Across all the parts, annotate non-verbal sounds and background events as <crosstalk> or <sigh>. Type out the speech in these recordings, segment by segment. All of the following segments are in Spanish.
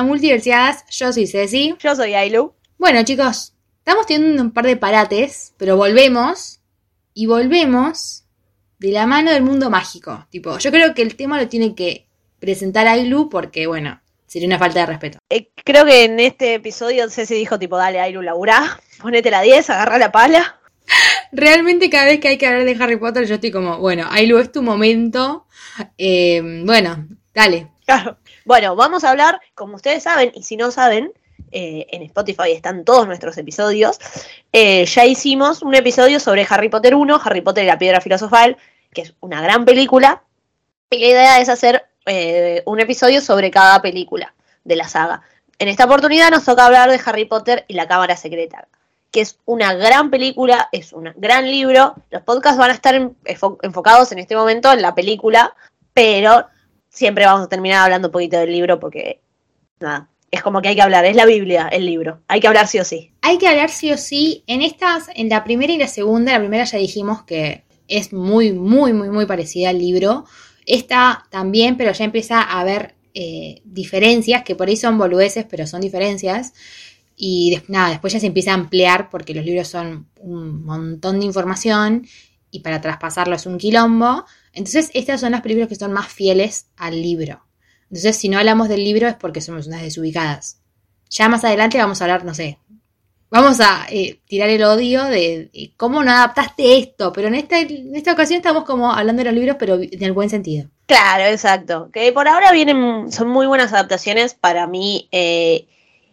A Multiversiadas, yo soy Ceci. Yo soy Ailu. Bueno chicos, estamos teniendo un par de parates, pero volvemos y volvemos de la mano del mundo mágico. Tipo, yo creo que el tema lo tiene que presentar Ailu porque, bueno, sería una falta de respeto. Eh, creo que en este episodio Ceci dijo tipo, dale Ailu, laburá, ponete la 10, agarra la pala. <laughs> Realmente cada vez que hay que hablar de Harry Potter yo estoy como, bueno, Ailu es tu momento. Eh, bueno, dale. Claro. Bueno, vamos a hablar, como ustedes saben, y si no saben, eh, en Spotify están todos nuestros episodios. Eh, ya hicimos un episodio sobre Harry Potter 1, Harry Potter y la Piedra Filosofal, que es una gran película. Y la idea es hacer eh, un episodio sobre cada película de la saga. En esta oportunidad nos toca hablar de Harry Potter y la Cámara Secreta, que es una gran película, es un gran libro. Los podcasts van a estar en- enfo- enfocados en este momento en la película, pero siempre vamos a terminar hablando un poquito del libro porque, nada, es como que hay que hablar, es la Biblia, el libro, hay que hablar sí o sí. Hay que hablar sí o sí. En estas, en la primera y la segunda, la primera ya dijimos que es muy, muy, muy, muy parecida al libro. Esta también, pero ya empieza a haber eh, diferencias, que por ahí son boludeces, pero son diferencias. Y nada, después ya se empieza a ampliar porque los libros son un montón de información y para traspasarlo es un quilombo. Entonces, estas son las películas que son más fieles al libro. Entonces, si no hablamos del libro es porque somos unas desubicadas. Ya más adelante vamos a hablar, no sé, vamos a eh, tirar el odio de, de cómo no adaptaste esto, pero en esta, en esta ocasión estamos como hablando de los libros, pero en el buen sentido. Claro, exacto. Que por ahora vienen, son muy buenas adaptaciones. Para mí, eh,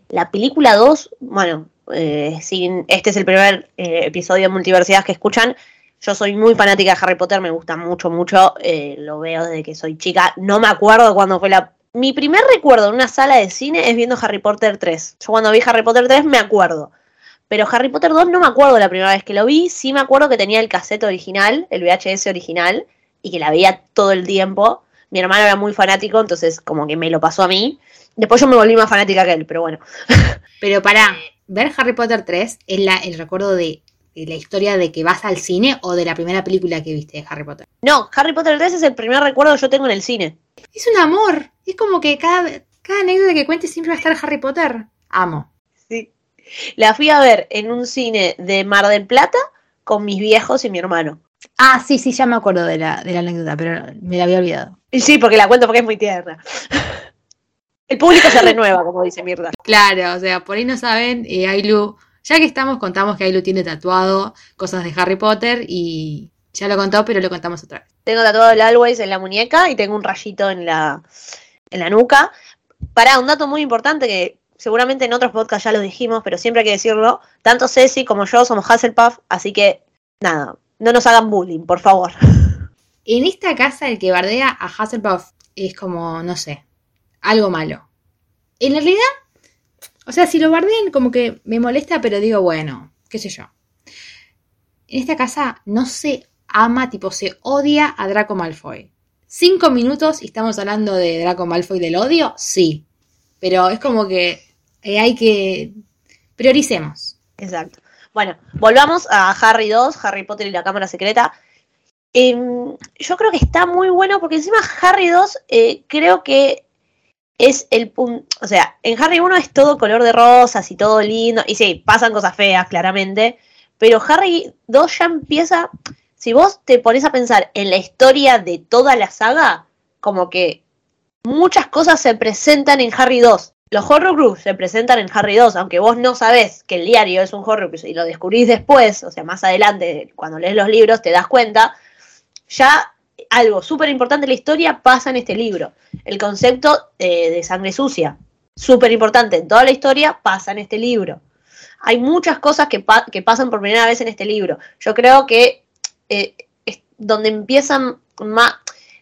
la película 2, bueno, eh, sin, este es el primer eh, episodio de Multiversidad que escuchan. Yo soy muy fanática de Harry Potter, me gusta mucho, mucho. eh, lo veo desde que soy chica. No me acuerdo cuándo fue la. Mi primer recuerdo en una sala de cine es viendo Harry Potter 3. Yo cuando vi Harry Potter 3 me acuerdo. Pero Harry Potter 2 no me acuerdo la primera vez que lo vi. Sí me acuerdo que tenía el cassette original, el VHS original, y que la veía todo el tiempo. Mi hermano era muy fanático, entonces como que me lo pasó a mí. Después yo me volví más fanática que él, pero bueno. <laughs> Pero para ver Harry Potter 3 es la, el recuerdo de, de la historia de que vas al cine o de la primera película que viste de Harry Potter. No, Harry Potter 3 es el primer recuerdo que yo tengo en el cine. Es un amor. Es como que cada, cada anécdota que cuentes siempre va a estar Harry Potter. Amo. Sí. La fui a ver en un cine de Mar del Plata con mis viejos y mi hermano. Ah, sí, sí, ya me acuerdo de la, de la anécdota, pero me la había olvidado. Sí, porque la cuento porque es muy tierna. <laughs> El público se renueva, como dice Mirta. Claro, o sea, por ahí no saben, eh, Ailu, ya que estamos, contamos que Ailu tiene tatuado cosas de Harry Potter y ya lo contó, pero lo contamos otra vez. Tengo tatuado el Always en la muñeca y tengo un rayito en la, en la nuca. Para un dato muy importante que seguramente en otros podcasts ya lo dijimos, pero siempre hay que decirlo. Tanto Ceci como yo somos Hasselpuff, así que nada, no nos hagan bullying, por favor. <laughs> En esta casa el que bardea a Hufflepuff es como, no sé, algo malo. En realidad, o sea, si lo bardean como que me molesta, pero digo, bueno, qué sé yo. En esta casa no se ama, tipo, se odia a Draco Malfoy. Cinco minutos y estamos hablando de Draco Malfoy del odio, sí. Pero es como que eh, hay que prioricemos. Exacto. Bueno, volvamos a Harry 2, Harry Potter y la Cámara Secreta. Em, yo creo que está muy bueno porque encima Harry 2 eh, creo que es el punto, o sea, en Harry 1 es todo color de rosas y todo lindo, y sí, pasan cosas feas, claramente, pero Harry 2 ya empieza, si vos te pones a pensar en la historia de toda la saga, como que muchas cosas se presentan en Harry 2. Los Horrocrux se presentan en Harry 2, aunque vos no sabés que el diario es un Horrocrux y lo descubrís después, o sea, más adelante, cuando lees los libros, te das cuenta, ya algo súper importante en la historia pasa en este libro. El concepto eh, de sangre sucia, súper importante en toda la historia, pasa en este libro. Hay muchas cosas que, pa- que pasan por primera vez en este libro. Yo creo que eh, es donde empiezan más...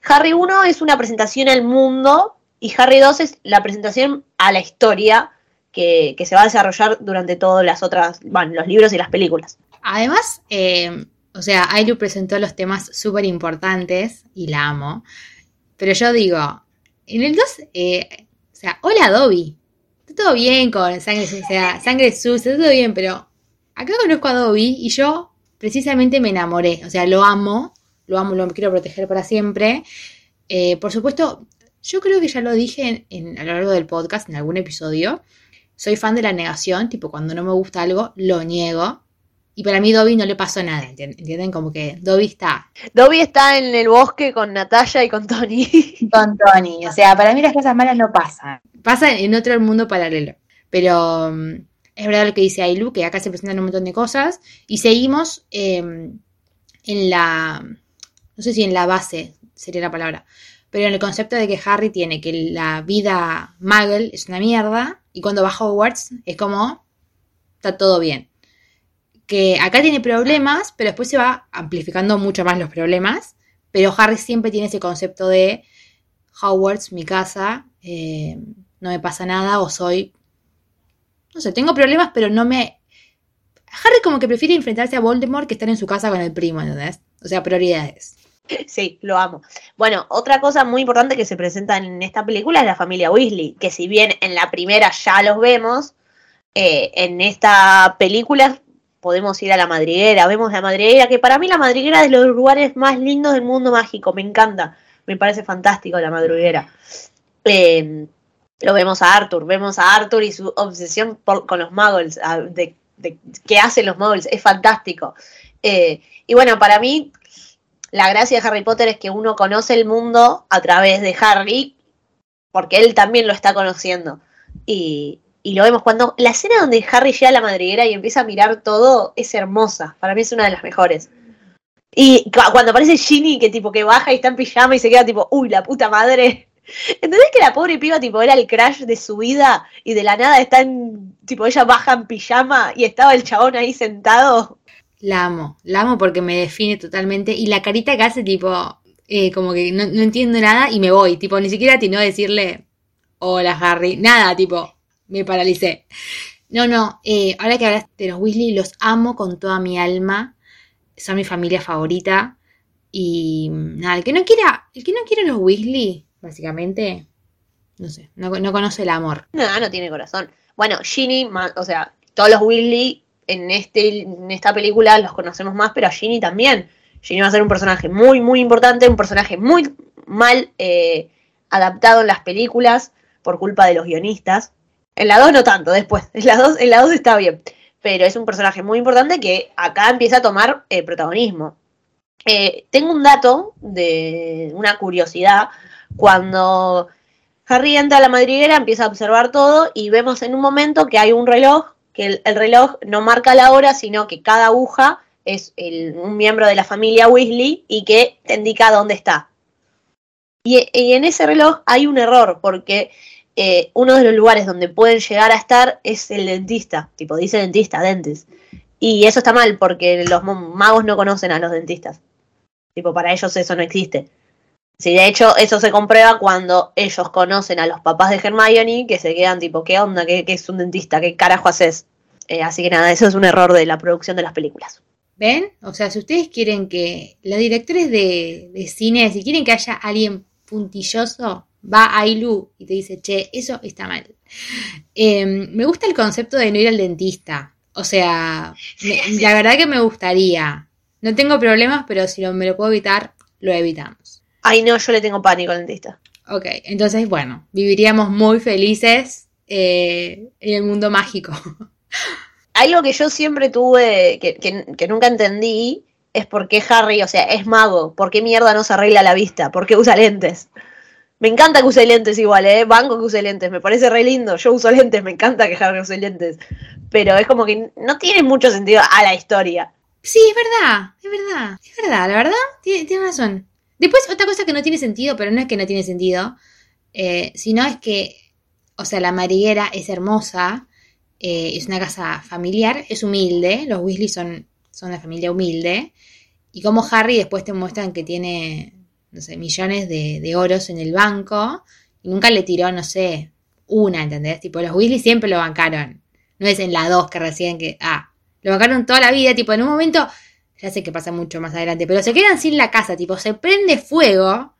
Harry 1 es una presentación al mundo y Harry 2 es la presentación a la historia que, que se va a desarrollar durante todas las otras, bueno, los libros y las películas. Además, eh, o sea, Ailu presentó los temas súper importantes y la amo. Pero yo digo, en el 2, eh, o sea, hola Dobby. Está todo bien con sangre, o sea, sangre sucia, está todo bien, pero acá conozco a Dobby y yo precisamente me enamoré. O sea, lo amo, lo amo, lo quiero proteger para siempre. Eh, por supuesto, yo creo que ya lo dije en- en- a lo largo del podcast, en algún episodio. Soy fan de la negación, tipo cuando no me gusta algo, lo niego. Y para mí Dobby no le pasó nada, ¿entienden? Como que Dobby está Dobby está en el bosque con Natalia y con Tony. con Tony. O sea, para mí las cosas malas no pasan. Pasan en otro mundo paralelo. Pero mm, es verdad lo que dice Ailu, que acá se presentan un montón de cosas. Y seguimos eh, en la. No sé si en la base sería la palabra. Pero en el concepto de que Harry tiene que la vida Muggle es una mierda. Y cuando va a Hogwarts es como. Está todo bien. Que acá tiene problemas, pero después se va amplificando mucho más los problemas. Pero Harry siempre tiene ese concepto de Hogwarts, mi casa, eh, no me pasa nada o soy... No sé, tengo problemas, pero no me... Harry como que prefiere enfrentarse a Voldemort que estar en su casa con el primo, ¿entendés? O sea, prioridades. <laughs> Sí, lo amo. Bueno, otra cosa muy importante que se presenta en esta película es la familia Weasley, que si bien en la primera ya los vemos, eh, en esta película podemos ir a la madriguera, vemos la madriguera, que para mí la madriguera es de los lugares más lindos del mundo mágico, me encanta, me parece fantástico la madriguera. Eh, lo vemos a Arthur, vemos a Arthur y su obsesión con los muggles, de qué hacen los muggles, es fantástico. Eh, y bueno, para mí la gracia de Harry Potter es que uno conoce el mundo a través de Harry, porque él también lo está conociendo. Y, y lo vemos cuando. La escena donde Harry llega a la madriguera y empieza a mirar todo es hermosa. Para mí es una de las mejores. Y cu- cuando aparece Ginny, que tipo que baja y está en pijama y se queda tipo, uy, la puta madre. <laughs> ¿Entendés que la pobre piba tipo era el crash de su vida y de la nada está en. tipo, ella baja en pijama y estaba el chabón ahí sentado? La amo, la amo porque me define totalmente. Y la carita que hace, tipo, eh, como que no, no entiendo nada y me voy. Tipo, ni siquiera atinó a decirle, hola Harry. Nada, tipo, me paralicé. No, no, eh, ahora que hablas de los Weasley, los amo con toda mi alma. Son mi familia favorita. Y nada, el que no quiera, el que no quiera los Weasley, básicamente, no sé, no, no conoce el amor. No, no tiene corazón. Bueno, Ginny, o sea, todos los Weasley en, este, en esta película los conocemos más, pero a Ginny también. Ginny va a ser un personaje muy, muy importante, un personaje muy mal eh, adaptado en las películas por culpa de los guionistas. En la 2 no tanto, después. En la 2, en la 2 está bien. Pero es un personaje muy importante que acá empieza a tomar eh, protagonismo. Eh, tengo un dato de una curiosidad. Cuando Harry entra a la madriguera, empieza a observar todo y vemos en un momento que hay un reloj, que el, el reloj no marca la hora, sino que cada aguja es un miembro de la familia Weasley y que te indica dónde está. Y en ese reloj hay un error, porque eh, uno de los lugares donde pueden llegar a estar es el dentista, tipo dice dentista, dentes. Y eso está mal, porque los magos no conocen a los dentistas. Tipo, para ellos eso no existe. Sí, de hecho, eso se comprueba cuando ellos conocen a los papás de Hermione, que se quedan tipo, ¿qué onda? ¿Qué, qué es un dentista? ¿Qué carajo haces? Eh, así que nada, eso es un error de la producción de las películas. ¿Ven? O sea, si ustedes quieren que los directores de, de cine, si quieren que haya alguien puntilloso, va a Ailu y te dice, che, eso está mal. Eh, me gusta el concepto de no ir al dentista. O sea, me- la verdad que me gustaría. No tengo problemas, pero si lo- me lo puedo evitar, lo evitamos. Ay, no, yo le tengo pánico al dentista. Ok, entonces, bueno, viviríamos muy felices eh, en el mundo mágico. <laughs> Algo que yo siempre tuve, que, que- que nunca entendí, es por qué Harry, o sea, es mago. ¿Por qué mierda no se arregla la vista? ¿Por qué usa lentes? Me encanta que use lentes igual, ¿eh? Banco que use lentes, me parece re lindo. Yo uso lentes, me encanta que Harry use lentes. Pero es como que no tiene mucho sentido a la historia. Sí, es verdad, es verdad, es verdad, la verdad, tiene, tiene razón. Después, otra cosa que no tiene sentido, pero no es que no tiene sentido, eh, sino es que, o sea, la madriguera es hermosa, eh, es una casa familiar, es humilde, los Weasley son, son una familia humilde, y como Harry después te muestran que tiene, no sé, millones de, de oros en el banco, y nunca le tiró, no sé, una, ¿entendés? Tipo, los Weasley siempre lo bancaron, no es en la 2 que recién que, ah, lo bancaron toda la vida, tipo, en un momento, ya sé que pasa mucho más adelante, pero se quedan sin la casa, tipo, se prende fuego.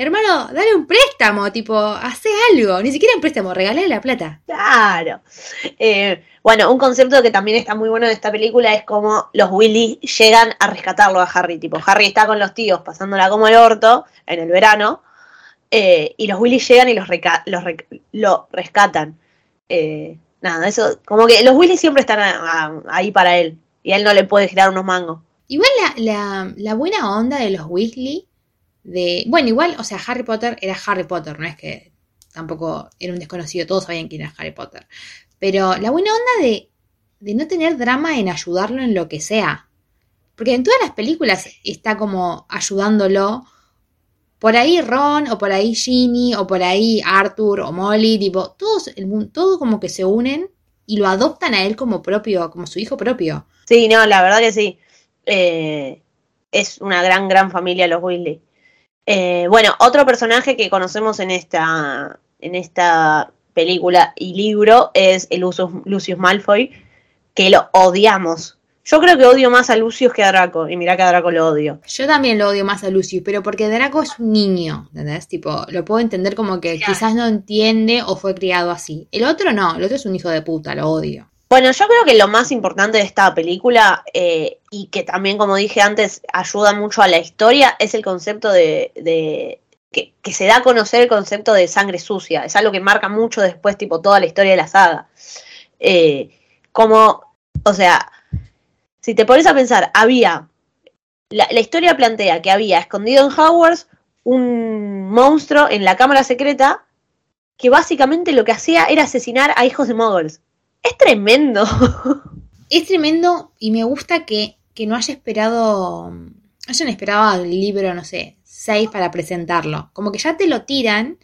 Hermano, dale un préstamo, tipo, hace algo. Ni siquiera un préstamo, regalale la plata. Claro. Eh, bueno, un concepto que también está muy bueno de esta película es como los Willy llegan a rescatarlo a Harry. Tipo, Harry está con los tíos pasándola como el orto en el verano. eh, y los Willy llegan y los, lo rescatan. Eh, nada, eso, como que los Willy siempre están a- a- ahí para él. Y a él no le puede girar unos mangos. Igual la, la, la buena onda de los Weasley, de... Bueno, igual, o sea, Harry Potter era Harry Potter, no es que tampoco era un desconocido, todos sabían quién era Harry Potter. Pero la buena onda de, no tener drama en ayudarlo en lo que sea. Porque en todas las películas está como ayudándolo. Por ahí Ron, o por ahí Ginny, o por ahí Arthur, o Molly, tipo, todos, el, mun- todo como que se unen y lo adoptan a él como propio, como su hijo propio. Sí, no, la verdad que sí. Eh, es una gran, gran familia los Weasley. Eh, bueno, otro personaje que conocemos en esta, en esta película y libro es el Lucius, Lucius Malfoy, que lo odiamos. Yo creo que odio más a Lucius que a Draco, y mirá que a Draco lo odio. Yo también lo odio más a Lucius, pero porque Draco es un niño, ¿entendés? Tipo, lo puedo entender como que quizás no entiende o fue criado así. El otro no, el otro es un hijo de puta, lo odio. Bueno, yo creo que lo más importante de esta película, eh, y que también, como dije antes, ayuda mucho a la historia, es el concepto de, que, se da a conocer el concepto de sangre sucia. Es algo que marca mucho después, tipo, toda la historia de la saga. Eh, como, o sea, si te pones a pensar, había, la, la historia plantea que había escondido en Hogwarts un monstruo en la cámara secreta que básicamente lo que hacía era asesinar a hijos de muggles. Es tremendo. Es tremendo y me gusta que, que no haya esperado, hayan esperado al libro, no sé, 6 para presentarlo. Como que ya te lo tiran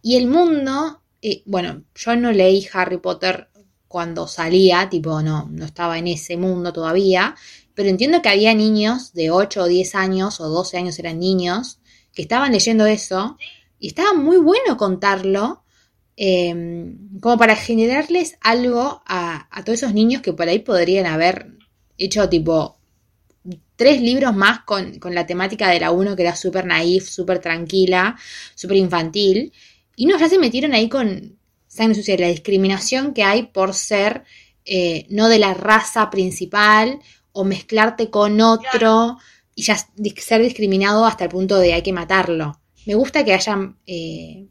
y el mundo, eh, bueno, yo no leí Harry Potter cuando salía, tipo, no, no estaba en ese mundo todavía, pero entiendo que había niños de 8 o 10 años o 12 años eran niños que estaban leyendo eso y estaba muy bueno contarlo eh, como para generarles algo a, a todos esos niños que por ahí podrían haber hecho tipo tres libros más con, con la temática de la 1 que era súper naif, súper tranquila, súper infantil. Y no, ya se metieron ahí con sangre sucia, la discriminación que hay por ser eh, no de la raza principal o mezclarte con otro y ya ser discriminado hasta el punto de hay que matarlo. Me gusta que hayan eh,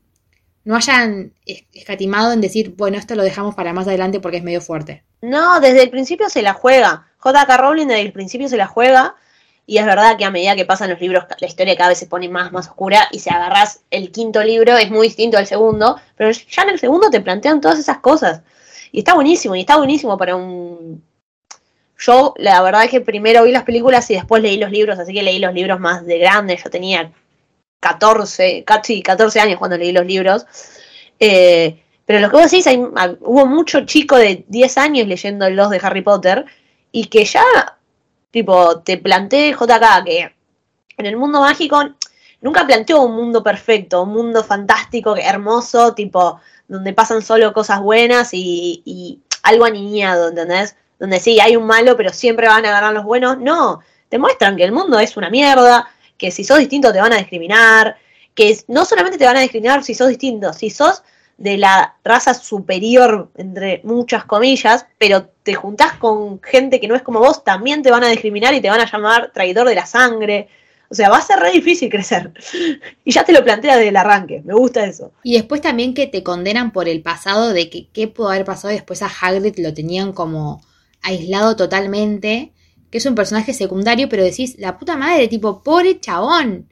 no hayan es- escatimado en decir, bueno, esto lo dejamos para más adelante porque es medio fuerte. No, desde el principio se la juega. J.K. Rowling desde el principio se la juega. Y es verdad que a medida que pasan los libros, la historia cada vez se pone más, más oscura. Y si agarras el quinto libro, es muy distinto al segundo. Pero ya en el segundo te plantean todas esas cosas. Y está buenísimo, y está buenísimo para un. Yo, la verdad es que primero vi las películas y después leí los libros, así que leí los libros más de grande. Yo tenía 14, casi 14 años cuando leí los libros. Eh, pero lo que vos decís, hay- ah, hubo mucho chico de 10 años leyendo los de Harry Potter y que ya, tipo, te planteé JK que en el mundo mágico nunca planteó un mundo perfecto, un mundo fantástico, hermoso, tipo, donde pasan solo cosas buenas y, algo aniñado, ¿entendés? Donde sí, hay un malo, pero siempre van a ganar los buenos. No, te muestran que el mundo es una mierda, que si sos distinto te van a discriminar, que no solamente te van a discriminar si sos distinto, si sos de la raza superior, entre muchas comillas, pero te juntás con gente que no es como vos, también te van a discriminar y te van a llamar traidor de la sangre. O sea, va a ser re difícil <laughs> crecer. Y ya te lo plantea desde el arranque. Me gusta eso. Y después también que te condenan por el pasado de que qué pudo haber pasado y después a Hagrid lo tenían como aislado totalmente, que es un personaje secundario, pero decís, la puta madre, tipo, pobre chabón.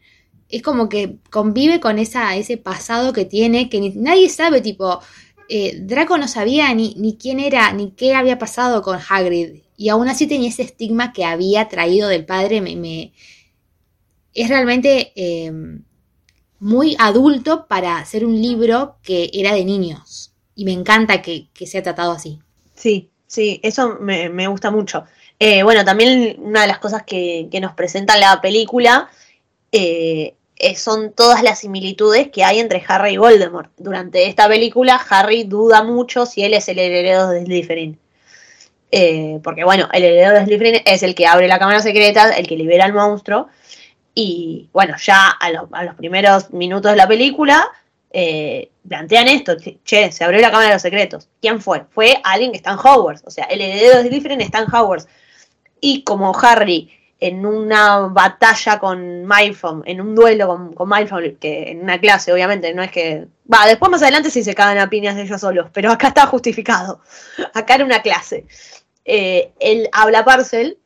Es como que convive con esa, ese pasado que tiene, que ni- nadie sabe, tipo, eh, Draco no sabía ni, ni quién era, ni qué había pasado con Hagrid. Y aún así tenía ese estigma que había traído del padre. Me, es realmente eh, muy adulto para hacer un libro que era de niños. Y me encanta que, que sea tratado así. Sí, sí, eso me, me gusta mucho. Eh, bueno, también una de las cosas que, nos presenta la película eh, son todas las similitudes que hay entre Harry y Voldemort. Durante esta película, Harry duda mucho si él es el heredero de Slytherin. Eh, porque bueno, el heredero de Slytherin es el que abre la cámara secreta, el que libera al monstruo. Y bueno, ya a, lo- a los primeros minutos de la película plantean esto, che, se abrió la cámara de los secretos. ¿Quién fue? Fue alguien que está en Hogwarts, o sea, el heredero de Slytherin está en Hogwarts. Y como Harry en una batalla con Malfoy, en un duelo con, con Malfoy, que en una clase, obviamente, no es que... Va, después más adelante sí se cagan a piñas de ellos solos, pero acá está justificado. Acá era una clase. Eh, él habla Parcel,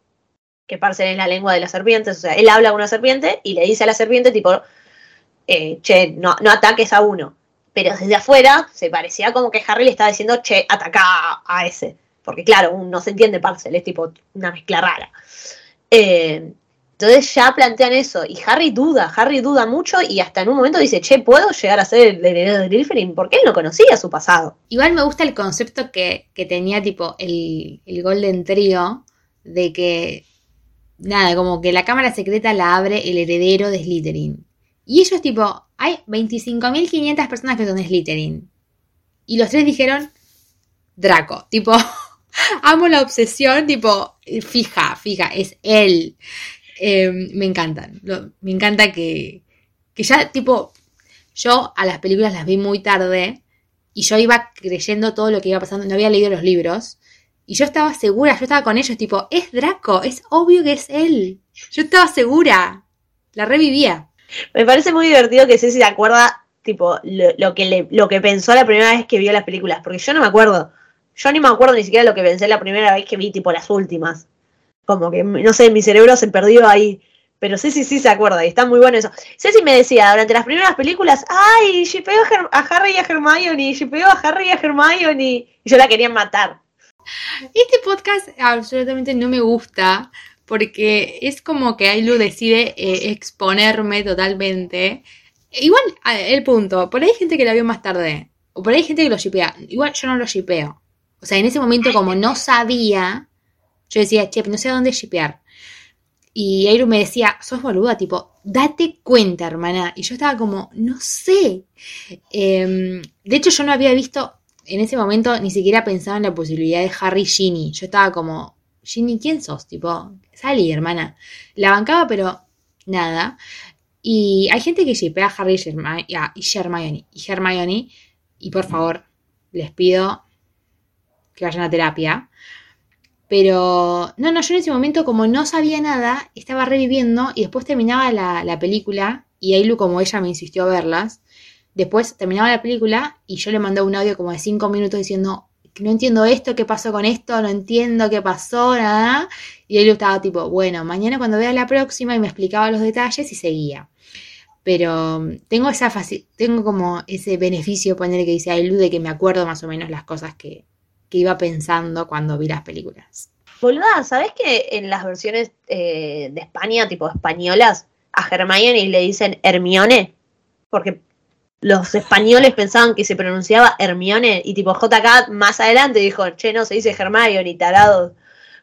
que Parcel es la lengua de las serpientes, o sea, él habla con una serpiente y le dice a la serpiente, tipo, eh, che, no, no ataques a uno. Pero desde afuera se parecía como que Harry le estaba diciendo, che, ataca a, ese. Porque claro, no se entiende Parcel, es tipo una mezcla rara. Eh, entonces ya plantean eso. Y Harry duda, Harry duda mucho y hasta en un momento dice, che, ¿puedo llegar a ser el heredero de Slytherin? Porque él no conocía su pasado. Igual me gusta el concepto que, que tenía tipo el, el Golden Trio de que, nada, como que la cámara secreta la abre el heredero de Slytherin. Y ellos tipo, hay 25.500 personas que son de Slytherin. Y los tres dijeron, Draco, tipo, <laughs> amo la obsesión, tipo, fija, fija, es él. Eh, me encantan, lo- me encanta que, que ya, tipo, yo a las películas las vi muy tarde y yo iba creyendo todo lo que iba pasando, no había leído los libros. Y yo estaba segura, yo estaba con ellos, tipo, es Draco, es obvio que es él. Yo estaba segura, la revivía. Me parece muy divertido que Ceci se acuerda, tipo, lo, lo que le, lo que pensó la primera vez que vio las películas. Porque yo no me acuerdo. Yo ni me acuerdo ni siquiera lo que pensé la primera vez que vi, tipo, las últimas. Como que, no sé, mi cerebro se perdió ahí. Pero Ceci sí se acuerda y está muy bueno eso. Ceci me decía durante las primeras películas, ay, shipeo a, Harry y a Hermione, shipeo a Harry y a Hermione. Y yo la quería matar. Este podcast absolutamente no me gusta porque es como que Ailu decide eh, exponerme totalmente. Igual, a- el punto, por ahí hay gente que la vio más tarde, o por ahí hay gente que lo shipea. Igual yo no lo shipeo. O sea, en ese momento como no sabía, yo decía, che, no sé a dónde shipear. Y Ailu me decía, sos boluda, tipo, date cuenta, hermana. Y yo estaba como, no sé. Em, de hecho, yo no había visto, en ese momento ni siquiera pensaba en la posibilidad de Harry Ginny. Yo estaba como, Ginny, ¿quién sos? Tipo, salí, hermana. La bancaba, pero nada. Y hay gente que shipea a Harry y Hermione. Y Hermione. Y por favor, les pido que vayan a terapia. Pero, no, no, yo en ese momento, como no sabía nada, estaba reviviendo y después terminaba la, la película. Y Ailu, como ella me insistió a verlas, después terminaba la película y yo le mandé un audio como de cinco minutos diciendo no entiendo esto, qué pasó con esto, no entiendo qué pasó, nada. Y Ailu estaba tipo, bueno, mañana cuando vea la próxima y me explicaba los detalles y seguía. Pero mm, tengo esa tengo como ese beneficio, poner que dice Ailu, de que me acuerdo más o menos las cosas que, que iba pensando cuando vi las películas. Boluda, ¿sabés que en las versiones eh, de España, tipo españolas, a Hermione le dicen Hermione? Porque los españoles pensaban que se pronunciaba Hermione y tipo JK más adelante dijo, che, no, se dice Hermione, tarado.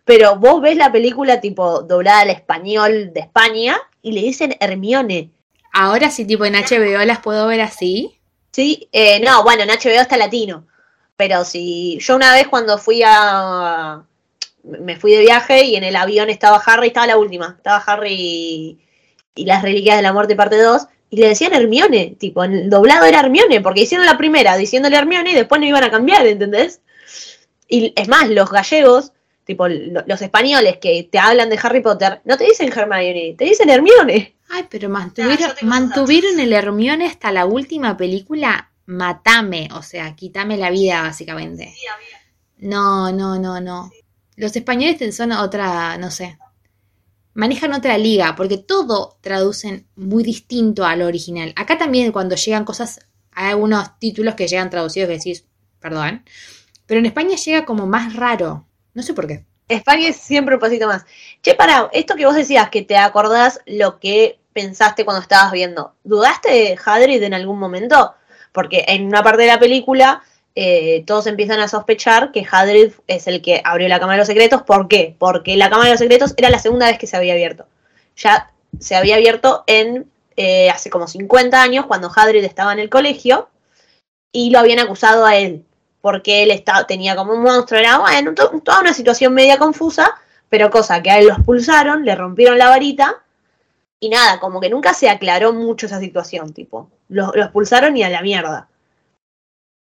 Pero vos ves la película tipo doblada al español de España y le dicen Hermione. Ahora sí, tipo en HBO las puedo ver así. Sí, eh, no, bueno, en HBO está latino. Pero si yo una vez cuando fui a... Me fui de viaje y en el avión estaba Harry, estaba la última. Estaba Harry y, y las Reliquias de la Muerte parte 2. Y le decían Hermione, tipo, en el doblado era Hermione, porque hicieron la primera diciéndole Hermione y después no iban a cambiar, ¿entendés? Y es más, los gallegos, tipo, lo- los españoles que te hablan de Harry Potter, no te dicen Hermione, te dicen Hermione. Ay, pero mantuvieron, yo tengo mantuvieron el Hermione hasta la última película. Matame, o sea, quítame la vida, básicamente. No, no, no, no. Los españoles son otra, no sé. Manejan otra liga, porque todo traducen muy distinto a lo original. Acá también, cuando llegan cosas, hay algunos títulos que llegan traducidos que decís, perdón. Pero en España llega como más raro. No sé por qué. España es siempre un pasito más. Che, para, esto que vos decías, que te acordás lo que pensaste cuando estabas viendo, ¿dudaste de Hadrid en algún momento? Porque en una parte de la película eh, todos empiezan a sospechar que Hadrid es el que abrió la Cámara de los Secretos. ¿Por qué? Porque la Cámara de los Secretos era la segunda vez que se había abierto. Ya se había abierto en eh, hace como 50 años, cuando Hadrid estaba en el colegio, y lo habían acusado a él, porque él estaba, tenía como un monstruo, era bueno, to- toda una situación media confusa, pero cosa que a él lo expulsaron, le rompieron la varita, y nada, como que nunca se aclaró mucho esa situación, tipo, lo, lo expulsaron y a la mierda.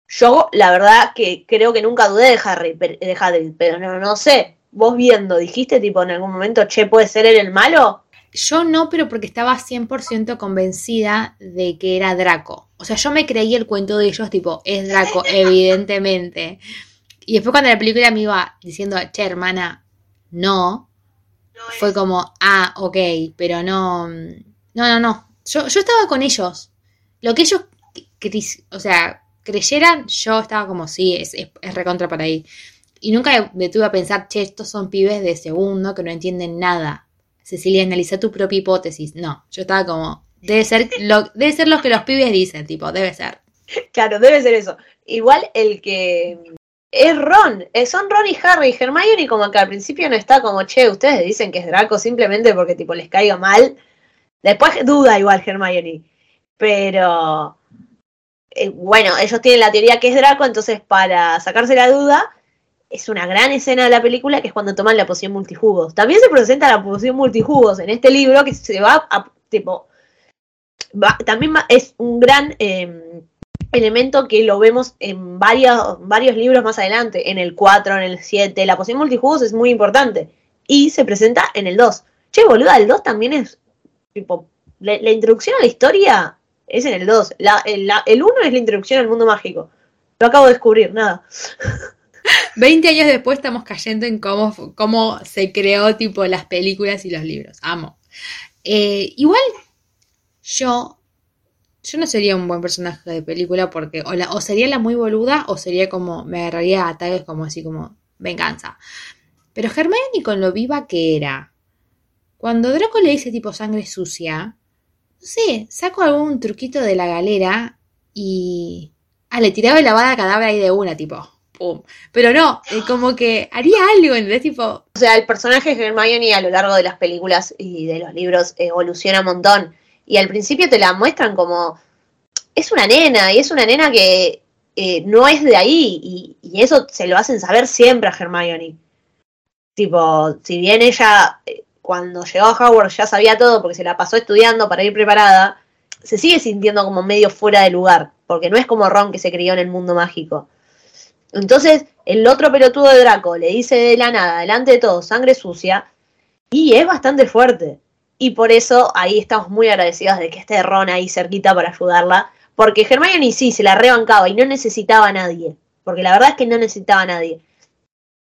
Yo, la verdad, que creo que nunca dudé de Harry, de Hagrid, pero no, no sé. Vos viendo, dijiste tipo en algún momento, che, ¿puede ser él el malo? Yo no, pero porque estaba 100% convencida de que era Draco. O sea, yo me creí el cuento de ellos, tipo, es Draco, <laughs> evidentemente. Y después cuando la película me iba diciendo, che, hermana, no, fue como, ah, ok, pero no, no, no, no. Yo, yo estaba con ellos. Lo que ellos, o sea, creyeran, yo estaba como, sí, es, recontra para ahí. Y nunca me tuve a pensar, che, estos son pibes de segundo que no entienden nada. Cecilia, analiza tu propia hipótesis. No, yo estaba como, debe ser, lo, debe ser lo que los pibes dicen, tipo, debe ser. <laughs> Claro, debe ser eso. Igual el que es Ron, eh, son Ron y Harry. Hermione como que al principio no está como, che, ustedes dicen que es Draco simplemente porque tipo les caiga mal. Después duda igual Hermione. Pero eh, bueno, ellos tienen la teoría que es Draco, entonces para sacarse la duda, es una gran escena de la película que es cuando toman la poción multijugos. También se presenta la poción multijugos en este libro que se va a tipo. también va- es un gran eh, elemento que lo vemos en varios, varios libros más adelante, en el 4, en el 7. La poción multijugos es muy importante. Y se presenta en el 2. Che, boluda, el 2 también es tipo. La introducción a la historia es en el 2. La, el, la- el 1 es la introducción al mundo mágico. Lo acabo de descubrir, nada. 20 años después estamos cayendo en cómo, cómo se creó tipo las películas y los libros. Amo. Eh, igual, yo, yo no sería un buen personaje de película porque o, o sería la muy boluda o sería como, me agarraría a ataques como así como venganza. Pero Hermione con lo viva que era, cuando Draco le dice tipo sangre sucia, no sé, saco algún truquito de la galera y... Ah, le tiraba la bada cadáver ahí de una, tipo, pum. Pero no, eh, como que haría algo, ¿entendés? Tipo, O sea, el personaje de Hermione a lo largo de las películas y de los libros evoluciona un montón. Y al principio te la muestran como. Es una nena, y es una nena que eh, no es de ahí. Y, y eso se lo hacen saber siempre a Hermione. Tipo, si bien ella, eh, cuando llegó a Hogwarts, ya sabía todo porque se la pasó estudiando para ir preparada, se sigue sintiendo como medio fuera de lugar. Porque no es como Ron que se crió en el mundo mágico. Entonces, el otro pelotudo de Draco le dice de la nada, delante de todos, sangre sucia, y es bastante fuerte. Y por eso ahí estamos muy agradecidos de que esté Ron ahí cerquita para ayudarla, porque Hermione sí se la rebancaba y no necesitaba a nadie, porque la verdad es que no necesitaba a nadie.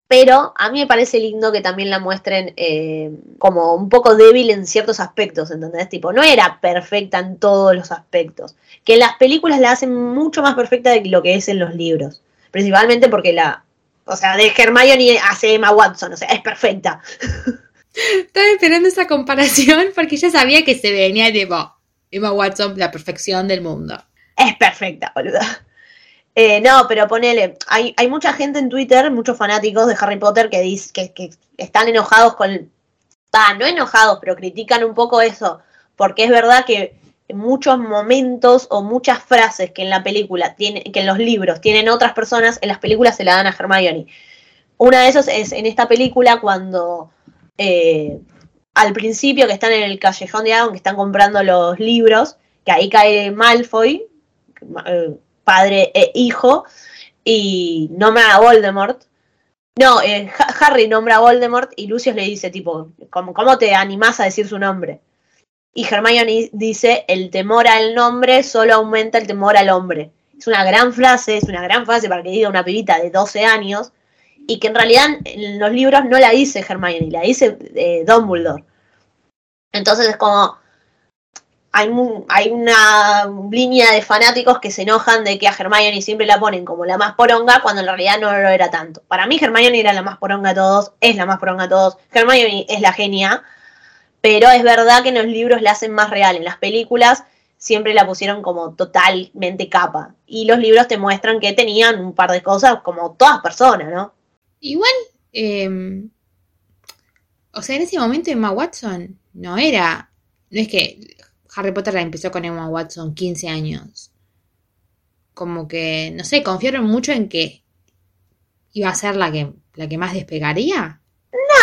Pero a mí me parece lindo que también la muestren eh, como un poco débil en ciertos aspectos, ¿entendés? Tipo, no era perfecta en todos los aspectos. Que en las películas la hacen mucho más perfecta de lo que es en los libros. Principalmente porque la. O sea, de Hermione hace Emma Watson, o sea, es perfecta. <laughs> estaba esperando esa comparación porque ya sabía que se venía tipo Emma Watson, la perfección del mundo. Es perfecta, boluda. Eh, no, pero ponele, hay, hay mucha gente en Twitter, muchos fanáticos de Harry Potter que, dice, que, están enojados con... Ah, no enojados, pero critican un poco eso, porque es verdad que muchos momentos o muchas frases que en la película, tiene, que en los libros tienen otras personas, en las películas se la dan a Hermione. Una de esos es en esta película cuando eh, al principio que están en el callejón de Avon, que están comprando los libros, que ahí cae Malfoy, eh, padre e hijo, y nombra a Voldemort. No, eh, Ha- Harry nombra a Voldemort y Lucius le dice, tipo, ¿cómo, cómo te animás a decir su nombre? Y Hermione dice, el temor al nombre solo aumenta el temor al hombre. Es una gran frase, es una gran frase para que diga una pibita de 12 años, y que en realidad en los libros no la dice Hermione, la dice eh, Dumbledore. Entonces es como, hay, una línea de fanáticos que se enojan de que a Hermione siempre la ponen como la más poronga cuando en realidad no lo era tanto. Para mí Hermione era la más poronga de todos, es la más poronga de todos. Hermione es la genia, pero es verdad que en los libros la hacen más real. En las películas siempre la pusieron como totalmente capa. Y los libros te muestran que tenían un par de cosas como todas personas, ¿no? Igual, eh, o sea, en ese momento Emma Watson no era, no es que Harry Potter la empezó con Emma Watson 15 años. Como que, no sé, confiaron mucho en que iba a ser la que, la que más despegaría.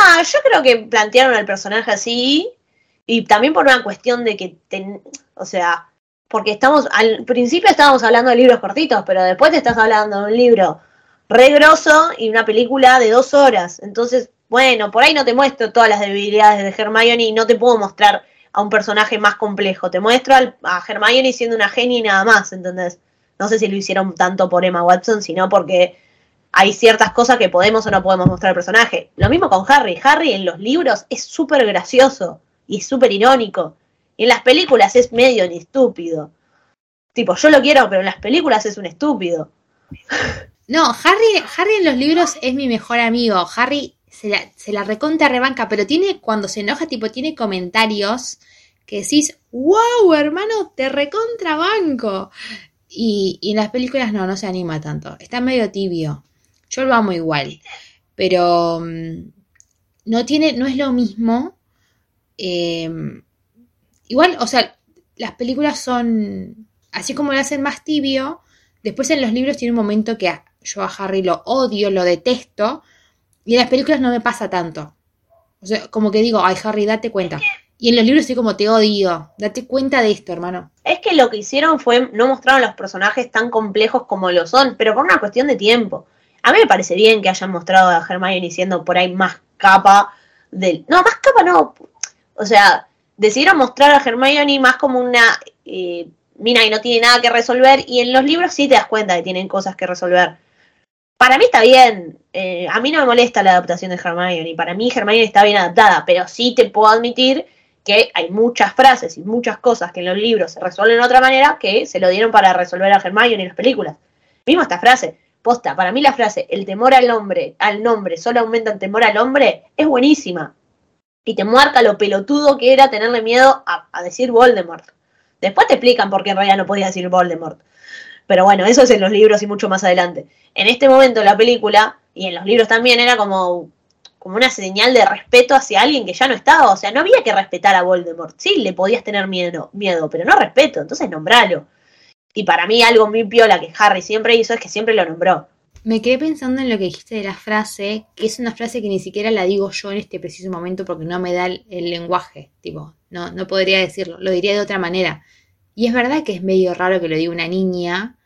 Ah, yo creo que plantearon al personaje así y también por una cuestión de que, ten- o sea, porque estamos, al principio estábamos hablando de libros cortitos, pero después te estás hablando de un libro re grosso y una película de dos horas. Entonces, bueno, por ahí no te muestro todas las debilidades de Hermione y no te puedo mostrar a un personaje más complejo. Te muestro al- a Hermione siendo una genia y nada más, ¿entendés? No sé si lo hicieron tanto por Emma Watson, sino porque hay ciertas cosas que podemos o no podemos mostrar al personaje. Lo mismo con Harry. Harry en los libros es súper gracioso y súper irónico. Y en las películas es medio estúpido. Tipo, yo lo quiero, pero en las películas es un estúpido. No, Harry, Harry en los libros es mi mejor amigo. Harry se la, se la recontra rebanca, pero tiene, cuando se enoja, tipo, tiene comentarios que decís, wow, hermano, te recontra banco. Y, y en las películas no, no se anima tanto. Está medio tibio. Yo lo amo igual. Pero mm, no tiene, no es lo mismo. eh, igual, o sea, las películas son, así como lo hacen más tibio, después en los libros tiene un momento que yo a Harry lo odio, lo detesto, y en las películas no me pasa tanto. O sea, como que digo, ay Harry, date cuenta. Y en los libros estoy como, te odio, date cuenta de esto, hermano. Es que lo que hicieron fue no mostraron los personajes tan complejos como lo son, pero por una cuestión de tiempo. A mí me parece bien que hayan mostrado a Hermione siendo por ahí más capa del... No, más capa no. O sea, decidieron mostrar a Hermione más como una eh, mina que no tiene nada que resolver y en los libros sí te das cuenta que tienen cosas que resolver. Para mí está bien. eh, a mí no me molesta la adaptación de Hermione. Para mí Hermione está bien adaptada, pero sí te puedo admitir que hay muchas frases y muchas cosas que en los libros se resuelven de otra manera que se lo dieron para resolver a Hermione en las películas. Mismo esta frase, posta, para mí la frase, el temor al hombre, al nombre, solo aumenta el temor al hombre, es buenísima. Y te marca lo pelotudo que era tenerle miedo a, decir Voldemort. Después te explican por qué en realidad no podía decir Voldemort. Pero bueno, eso es en los libros y mucho más adelante. En este momento la película, y en los libros también, era como, como una señal de respeto hacia alguien que ya no estaba. O sea, no había que respetar a Voldemort. Sí, le podías tener miedo, miedo pero no respeto, entonces nombralo. Y para mí algo muy piola que Harry siempre hizo es que siempre lo nombró. Me quedé pensando en lo que dijiste de la frase, que es una frase que ni siquiera la digo yo en este preciso momento porque no me da el, el lenguaje, tipo, no, no podría decirlo, lo diría de otra manera. Y es verdad que es medio raro que lo diga una niña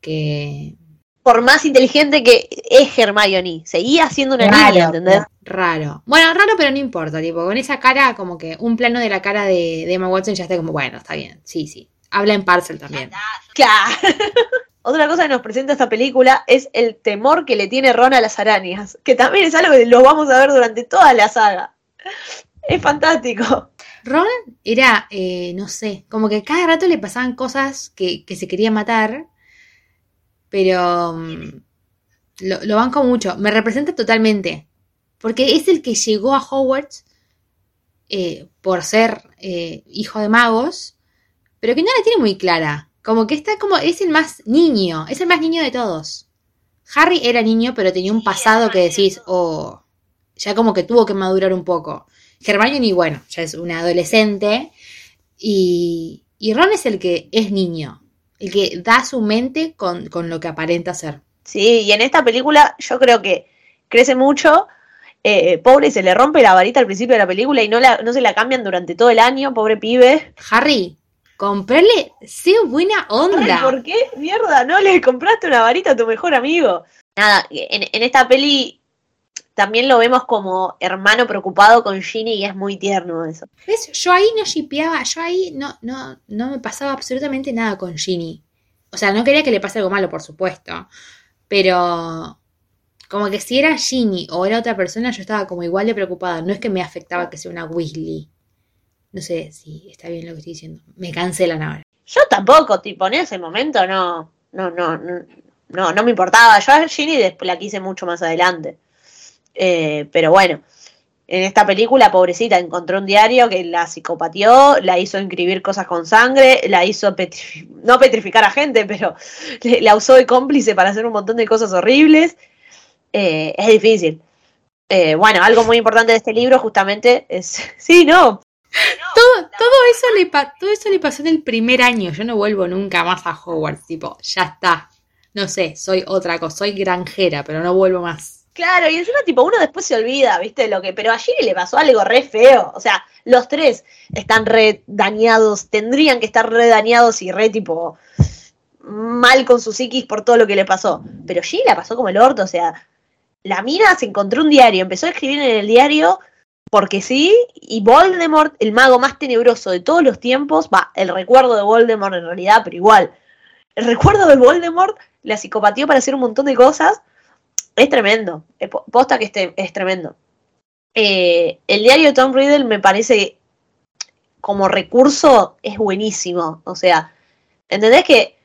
que... Por más inteligente que es Hermione, seguía siendo una niña, ¿entendés? Raro. Bueno, raro, pero no importa, tipo, con esa cara, como que un plano de la cara de, de Emma Watson ya está como, bueno, está bien, sí, sí. Habla en parcel también. Claro. <laughs> Otra cosa que nos presenta esta película es el temor que le tiene Ron a las arañas, que también es algo que lo vamos a ver durante toda la saga. Es fantástico. Ron era, eh, no sé, como que cada rato le pasaban cosas que, que se quería matar, pero mm, lo, lo banco mucho. Me representa totalmente, porque es el que llegó a Hogwarts eh, por ser eh, hijo de magos, pero que no la tiene muy clara. Como que está como, es el más niño, es el más niño de todos. Harry era niño, pero tenía un pasado que decís, oh, ya como que tuvo que madurar un poco. Hermione, bueno, ya es una adolescente. Y, y Ron es el que es niño. El que da su mente con, con lo que aparenta ser. Sí, y en esta película yo creo que crece mucho. Eh, pobre, se le rompe la varita al principio de la película y no, la, no se la cambian durante todo el año, pobre pibe. Harry, comprarle, sé buena onda. ¿Por qué? Mierda, no le compraste una varita a tu mejor amigo. Nada, en, en esta peli también lo vemos como hermano preocupado con Ginny y es muy tierno eso. ¿Ves? Yo ahí no shipeaba, yo ahí no, no, no me pasaba absolutamente nada con Ginny. O sea, no quería que le pase algo malo, por supuesto. Pero como que si era Ginny o era otra persona, yo estaba como igual de preocupada. No es que me afectaba que sea una Weasley. No sé si está bien lo que estoy diciendo. Me cancelan ahora. Yo tampoco, tipo, en ese momento no, no, no, no, no, no me importaba. Yo a Ginny después la quise mucho más adelante. Eh, pero bueno, en esta película, pobrecita, encontró un diario que la psicopatió, la hizo inscribir cosas con sangre, la hizo petrifi- <laughs> no petrificar a gente, pero la usó de cómplice para hacer un montón de cosas horribles. Eh, es difícil. Eh, bueno, algo muy importante de este libro justamente es... <laughs> Sí, no. Todo, todo, eso le pa- todo eso le pasó en el primer año. Yo no vuelvo nunca más a Hogwarts. Tipo, ya está. No sé, soy otra cosa. Soy granjera, pero no vuelvo más. Claro, y encima tipo uno después se olvida, ¿viste? Lo que, pero a le pasó algo re feo. O sea, los tres están re dañados, tendrían que estar re dañados y re tipo mal con su psiquis por todo lo que le pasó. Pero Ginny la pasó como el orto, o sea, la mina se encontró un diario, empezó a escribir en el diario porque sí, y Voldemort, el mago más tenebroso de todos los tiempos, va, el recuerdo de Voldemort en realidad, pero igual, el recuerdo de Voldemort la psicopatió para hacer un montón de cosas. Es tremendo. Po- Posta que este, es tremendo. Eh, el diario de Tom Riddle me parece como recurso es buenísimo. O sea, ¿entendés que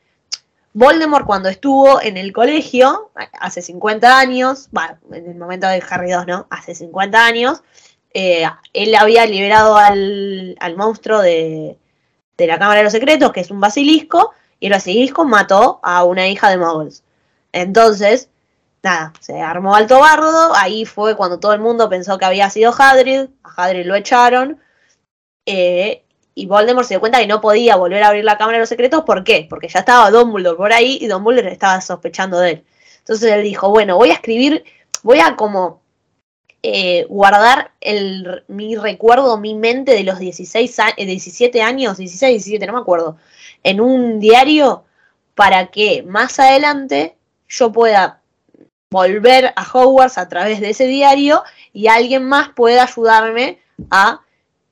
Voldemort cuando estuvo en el colegio, hace 50 años, en el momento de Harry II, ¿no? Hace 50 años, eh, él había liberado al, al monstruo de, de la Cámara de los Secretos, que es un basilisco, y el basilisco mató a una hija de Muggles. Entonces, nada, se armó alto bardo, ahí fue cuando todo el mundo pensó que había sido Hagrid, a Hagrid lo echaron, eh, y Voldemort se dio cuenta que no podía volver a abrir la Cámara de los Secretos, ¿por qué? Porque ya estaba Dumbledore por ahí y Dumbledore estaba sospechando de él. Entonces él dijo, bueno, voy a escribir, voy a como eh, guardar el, mi recuerdo, mi mente de los 16, a- eh, 17 años, 16, 17, no me acuerdo, en un diario para que más adelante yo pueda volver a Hogwarts a través de ese diario y alguien más pueda ayudarme a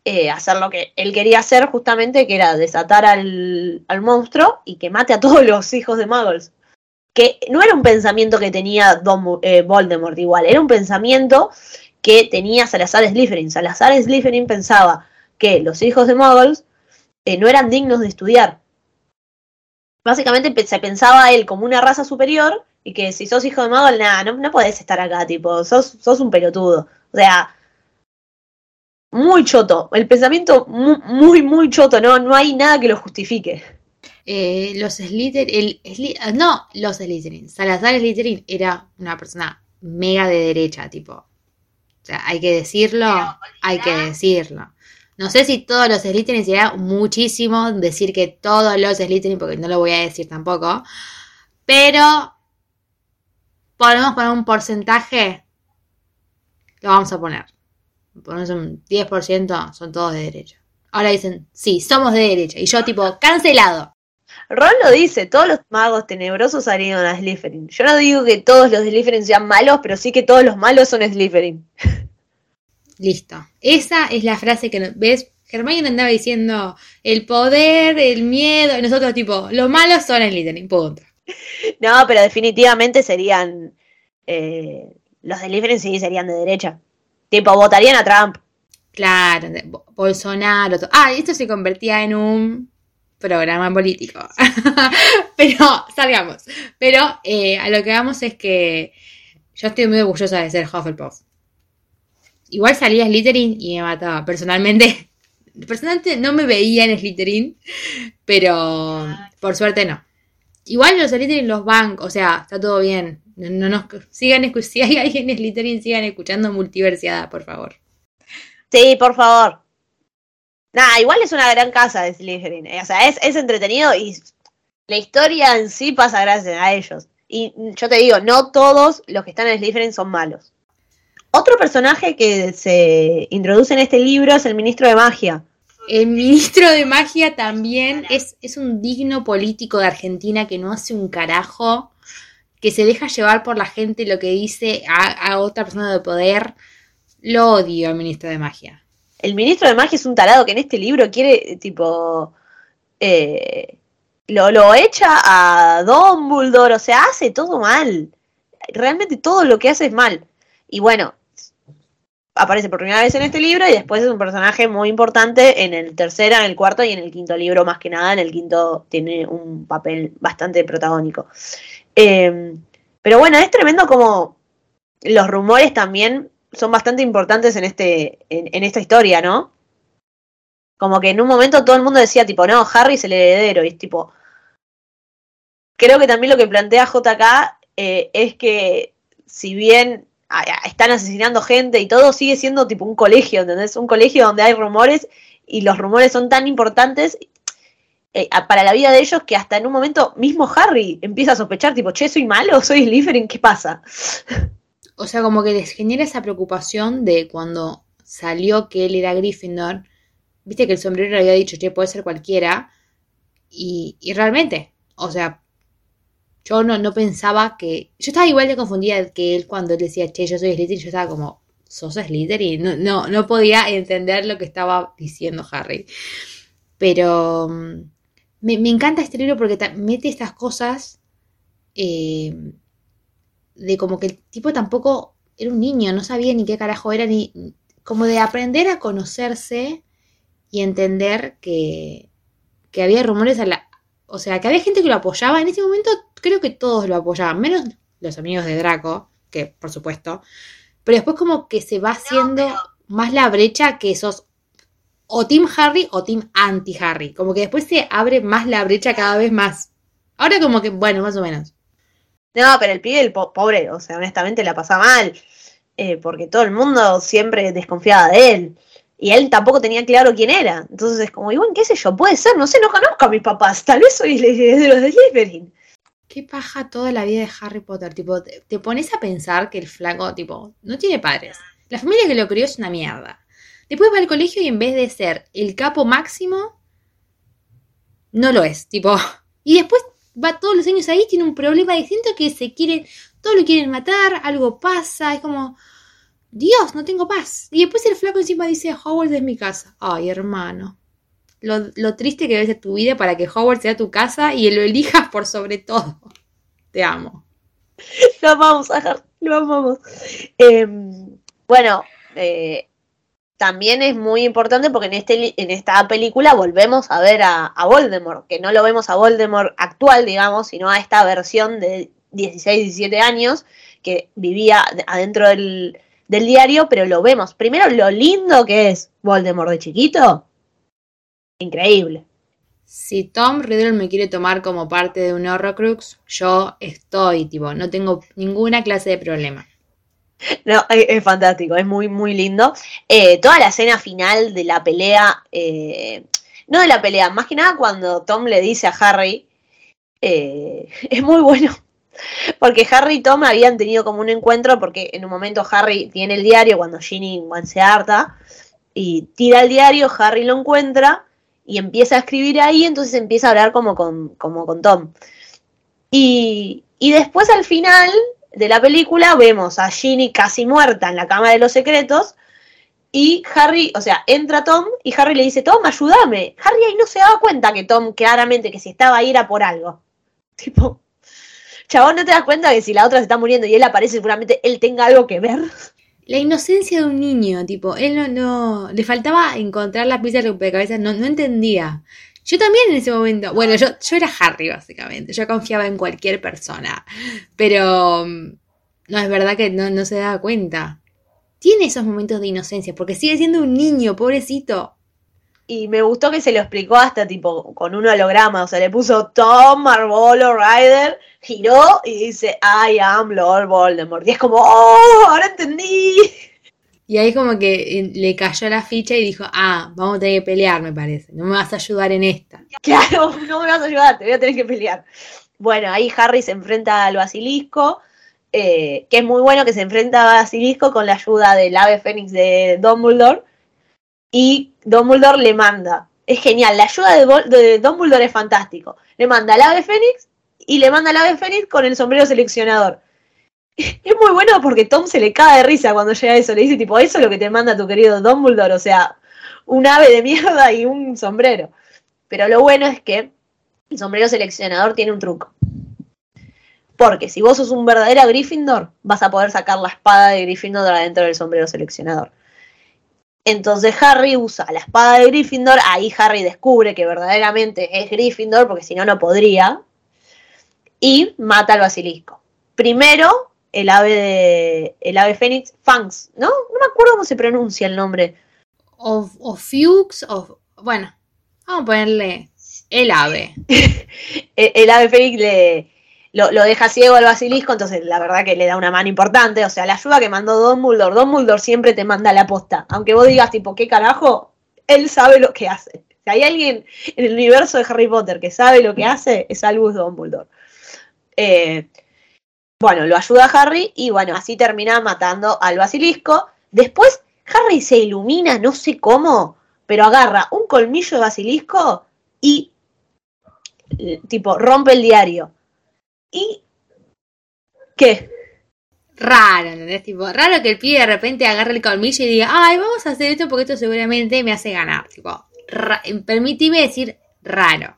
eh, hacer lo que él quería hacer justamente, que era desatar al, al monstruo y que mate a todos los hijos de Muggles. Que no era un pensamiento que tenía eh, Voldemort igual, era un pensamiento que tenía Salazar Slytherin. Salazar Slytherin pensaba que los hijos de Muggles eh, no eran dignos de estudiar. Básicamente se pensaba él como una raza superior y que si sos hijo de Muggle, nada, no, no podés estar acá, tipo, sos, sos un pelotudo. O sea, muy choto. El pensamiento mu- muy, muy choto, no, no hay nada que lo justifique. Eh, los Slytherin, el, ah, no, los Slytherin. Salazar Slytherin era una persona mega de derecha, tipo. O sea, hay que decirlo, hay que decirlo. No sé si todos los Slytherin sería muchísimo decir que todos los Slytherin, porque no lo voy a decir tampoco. Pero podemos poner un porcentaje. Lo vamos a poner. Ponemos un 10%, son todos de derecha. Ahora dicen, sí, somos de derecha. Y yo tipo, cancelado. Ron lo dice, todos los magos tenebrosos salieron a Slytherin. Yo no digo que todos los Slytherin sean malos, pero sí que todos los malos son Slytherin. Listo. Esa es la frase que, ¿ves? Hermione andaba diciendo el poder, el miedo, y nosotros tipo, los malos son Slytherin, punto. No, pero definitivamente serían. eh, los Slytherin sí serían de derecha. Tipo, votarían a Trump. Claro, Bolsonaro. Ah, esto se convertía en un programa político. <laughs> Pero, salgamos. Pero eh, a lo que vamos es que yo estoy muy orgullosa de ser Hufflepuff. Igual salía Slytherin y me mataba. Personalmente, <laughs> personalmente no me veía en Slytherin, pero por suerte no. Igual los Slytherin los bancos, o sea, está todo bien. No, no nos sigan <laughs> si hay alguien en Slytherin, sigan escuchando Multiversiada, por favor. Sí, por favor. Nah, igual es una gran casa de Slytherin. eh, O sea, es, es entretenido y la historia en sí pasa gracias a ellos. Y yo te digo, no todos los que están en Slytherin son malos. Otro personaje que se introduce en este libro es el ministro de magia. El ministro de magia también es, es un digno político de Argentina que no hace un carajo, que se deja llevar por la gente lo que dice a, a otra persona de poder. Lo odio al ministro de magia. El ministro de magia es un tarado que en este libro quiere, tipo, eh, lo, lo echa a Dumbledore, o sea, hace todo mal. Realmente todo lo que hace es mal. Y bueno, aparece por primera vez en este libro y después es un personaje muy importante en el tercero, en el cuarto y en el quinto libro más que nada. En el quinto tiene un papel bastante protagónico. Eh, pero bueno, es tremendo como los rumores también son bastante importantes en, este, en, esta historia, ¿no? Como que en un momento todo el mundo decía, tipo, no, Harry es el heredero. Y es tipo. Creo que también lo que plantea JK eh, es que, si bien están asesinando gente y todo, sigue siendo tipo un colegio, ¿entendés? Un colegio donde hay rumores y los rumores son tan importantes eh, para la vida de ellos que hasta en un momento mismo Harry empieza a sospechar, tipo, che, soy malo, soy Slytherin, ¿qué pasa? <laughs> O sea, como que les genera esa preocupación de cuando salió que él era Gryffindor. Viste que el sombrero le había dicho, che, puede ser cualquiera. Y realmente, o sea, yo no, no pensaba que. Yo estaba igual de confundida que él cuando él decía, che, yo soy Slytherin. Yo estaba como, ¿sos Slytherin? No, no, no podía entender lo que estaba diciendo Harry. Pero mm, me, me encanta este libro porque mete estas cosas. eh, de como que el tipo tampoco era un niño, no sabía ni qué carajo era, ni como de aprender a conocerse y entender que, que había rumores a la... O sea, que había gente que lo apoyaba. En ese momento creo que todos lo apoyaban, menos los amigos de Draco, que por supuesto. Pero después como que se va haciendo más la brecha que sos o Team Harry o Team Anti-Harry. Como que después se abre más la brecha cada vez más. Ahora como que, bueno, más o menos. No, pero el pibe, el po- pobre, o sea, honestamente la pasa mal, eh, porque todo el mundo siempre desconfiaba de él. Y él tampoco tenía claro quién era. Entonces es como, y bueno, qué sé yo, puede ser, no sé, no conozco a mis papás, tal vez soy de los de Slytherin. Qué paja toda la vida de Harry Potter. Tipo, te, pones a pensar que el flaco, tipo, no tiene padres. La familia que lo crió es una mierda. Después va al colegio y en vez de ser el capo máximo, no lo es. Tipo, y después va todos los años ahí, tiene un problema distinto que se quieren, todos lo quieren matar, algo pasa, es como, Dios, no tengo paz. Y después el flaco encima dice, Howard es mi casa. Ay, hermano. Lo, triste que debe ser tu vida para que Howard sea tu casa y lo elijas por sobre todo. Te amo. Lo amamos, ajá, lo amamos. Eh, bueno, eh, también es muy importante porque en, este, en esta película volvemos a ver a, a Voldemort, que no lo vemos a Voldemort actual, digamos, sino a esta versión de 16, 17 años que vivía de- adentro del, del diario, pero lo vemos. Primero, lo lindo que es Voldemort de chiquito. Increíble. Si Tom Riddle me quiere tomar como parte de un Horrocrux, yo estoy, tipo, no tengo ninguna clase de problema. <laughs> No, es, es fantástico, es muy, muy lindo. Eh, toda la escena final de la pelea, eh, no de la pelea, más que nada cuando Tom le dice a Harry, eh, <laughs> es muy bueno. Porque Harry y Tom habían tenido como un encuentro, porque en un momento Harry tiene el diario cuando Ginny se harta y tira el diario, Harry lo encuentra y empieza a escribir ahí, entonces empieza a hablar como con, como con Tom. Y, y después al final de la película vemos a Ginny casi muerta en la Cámara de los Secretos y Harry, o sea, entra Tom y Harry le dice, Tom, ayúdame. Harry ahí no se daba cuenta que Tom claramente que si estaba ahí era por algo. Tipo, chabón, ¿no te das cuenta que si la otra se está muriendo y él aparece seguramente él tenga algo que ver? La inocencia de un niño, tipo, él no, le faltaba encontrar la pieza de rompecabezas, no, no entendía. Yo también en ese momento, bueno, yo, yo era Harry básicamente, yo confiaba en cualquier persona, pero mm, no es verdad que no, no se daba cuenta. Tiene esos momentos de inocencia, porque sigue siendo un niño, pobrecito. Y me gustó que se lo explicó hasta tipo con un holograma, o sea, le puso Tom Marvolo Ryder, giró y dice, I am Lord Voldemort. Y es como, oh, ahora entendí. Y ahí como que eh, le cayó la ficha y dijo, ah, vamos a tener que pelear, me parece, no me vas a ayudar en esta. Claro, <laughs> no me vas a ayudar, te voy a tener que pelear. Bueno, ahí Harry se enfrenta al basilisco, eh, que es muy bueno que se enfrenta al basilisco con la ayuda del ave fénix de Dumbledore. Y Dumbledore le manda. Es genial, la ayuda de, Vol- de Dumbledore es fantástico. Le manda al ave fénix y le manda al ave fénix con el sombrero seleccionador. <laughs> Es muy bueno porque Tom se le cae de risa cuando llega eso. Le dice, tipo, eso es lo que te manda tu querido Dumbledore. O sea, un ave de mierda y un sombrero. Pero lo bueno es que el sombrero seleccionador tiene un truco. Porque si vos sos un verdadero Gryffindor, vas a poder sacar la espada de Gryffindor de adentro del sombrero seleccionador. Entonces Harry usa la espada de Gryffindor, ahí Harry descubre que verdaderamente es Gryffindor, porque si no, no podría, y mata al basilisco. Primero, el ave de, el ave fénix, Fangs, ¿no? No me acuerdo cómo se pronuncia el nombre. O, o Fuchs, o. Bueno, vamos a ponerle el ave. <laughs> el, el ave fénix le, lo, deja ciego al basilisco, entonces la verdad que le da una mano importante. O sea, la ayuda que mandó Dumbledore, Dumbledore siempre te manda la posta. Aunque vos digas, tipo, ¿qué carajo? Él sabe lo que hace. Si hay alguien en el universo de Harry Potter que sabe lo que hace, es Albus Dumbledore. Eh, bueno, lo ayuda a Harry y bueno, así termina matando al basilisco. Después Harry se ilumina, no sé cómo, pero agarra un colmillo de basilisco y tipo rompe el diario. ¿Y qué? Raro, ¿entendés? Tipo, raro que el pibe de repente agarre el colmillo y diga, ay, vamos a hacer esto porque esto seguramente me hace ganar. Tipo, permíteme decir raro.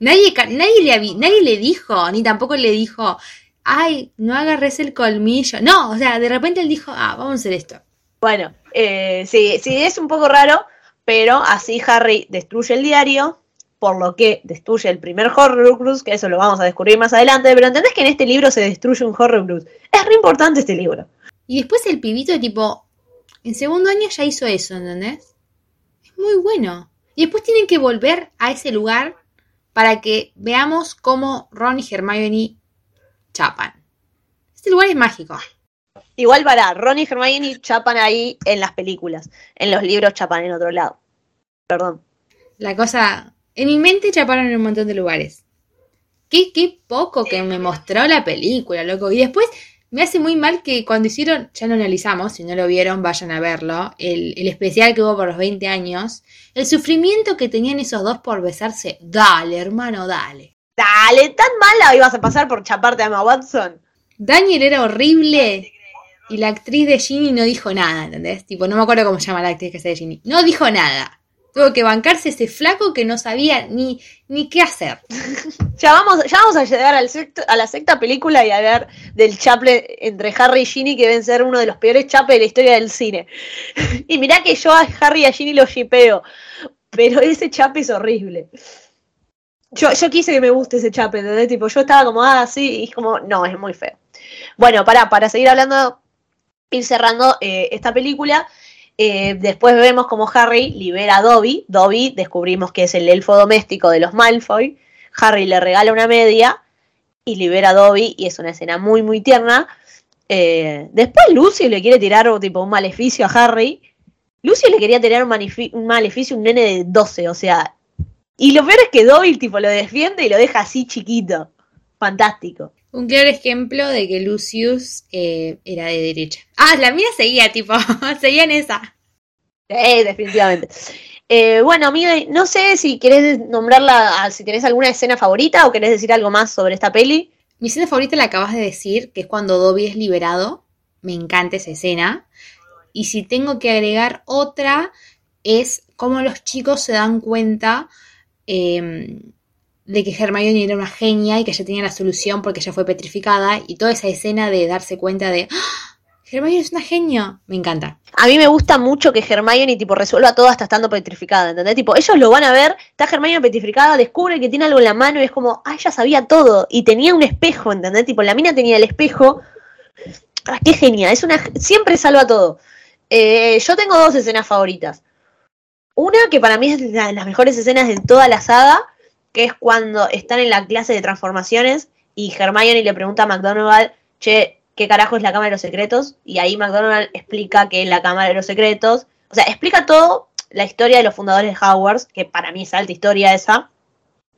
Nadie, nadie, le, nadie le dijo, ni tampoco le dijo, ay, no agarres el colmillo. No, o sea, de repente él dijo, ah, vamos a hacer esto. Bueno, eh, sí, sí, es un poco raro, pero así Harry destruye el diario, por lo que destruye el primer Horrocrux, que eso lo vamos a descubrir más adelante, pero entendés que en este libro se destruye un Horrocrux. Es re importante este libro. Y después el pibito tipo, en segundo año ya hizo eso, ¿entendés? Es muy bueno. Y después tienen que volver a ese lugar para que veamos cómo Ron y Hermione chapan. Este lugar es mágico. Igual para, Ron y Hermione chapan ahí en las películas. En los libros chapan en otro lado. Perdón. La cosa. En mi mente chaparon en un montón de lugares. Qué, qué poco que me mostró la película, loco. Y después me hace muy mal que cuando hicieron, ya lo analizamos, si no lo vieron, vayan a verlo, el, el, especial que hubo por los 20 años, el sufrimiento que tenían esos dos por besarse. Dale, hermano, dale. Dale, tan mala ibas a pasar por chaparte a Emma Watson. Daniel era horrible y la actriz de Ginny no dijo nada, ¿entendés? Tipo, no me acuerdo cómo se llama la actriz que hace de Ginny. No dijo nada. Tuvo que bancarse ese flaco que no sabía ni, ni qué hacer. <laughs> ya, vamos, ya vamos a llegar al sexto, a la sexta película y a ver del chaple entre Harry y Ginny que deben ser uno de los peores chapes de la historia del cine. <laughs> y mirá que yo a Harry y a Ginny los shipeo, pero ese chape es horrible. Yo, yo quise que me guste ese chape, ¿entendés? Tipo, yo estaba como, ah, sí, y es como, no, es muy feo. Bueno, para, para seguir hablando, ir cerrando eh, esta película, eh, después vemos como Harry libera a Dobby. Dobby descubrimos que es el elfo doméstico de los Malfoy. Harry le regala una media y libera a Dobby y es una escena muy muy tierna. Eh, después Lucy le quiere tirar tipo un maleficio a Harry. Lucy le quería tirar un, un maleficio un nene de 12, o sea. Y lo peor es que Dobby tipo lo defiende y lo deja así chiquito. Fantástico. Un claro ejemplo de que Lucius eh, era de derecha. Ah, la mía seguía, tipo, <laughs> seguía en esa. Eh, definitivamente. Eh, bueno, amiga, no sé si querés nombrarla, si tenés alguna escena favorita o querés decir algo más sobre esta peli. Mi escena favorita la acabas de decir, que es cuando Dobby es liberado. Me encanta esa escena. Y si tengo que agregar otra, es cómo los chicos se dan cuenta eh, de que Hermione era una genia y que ella tenía la solución porque ella fue petrificada y toda esa escena de darse cuenta de ¡Ah! Hermione es una genia, me encanta. A mí me gusta mucho que Hermione tipo resuelva todo hasta estando petrificada, ¿entendés? Tipo, ellos lo van a ver, está Hermione petrificada, descubre que tiene algo en la mano y es como, ah, ella sabía todo y tenía un espejo, ¿entendés? Tipo, la mina tenía el espejo. Ah, qué genia, es una siempre salva todo. Eh, yo tengo dos escenas favoritas. Una que para mí es de las mejores escenas de toda la saga, que es cuando están en la clase de transformaciones y Hermione le pregunta a McDonald, che, ¿qué carajo es la Cámara de los Secretos? Y ahí McDonald explica que es la Cámara de los Secretos, o sea, explica todo la historia de los fundadores de Hogwarts, que para mí es alta historia esa.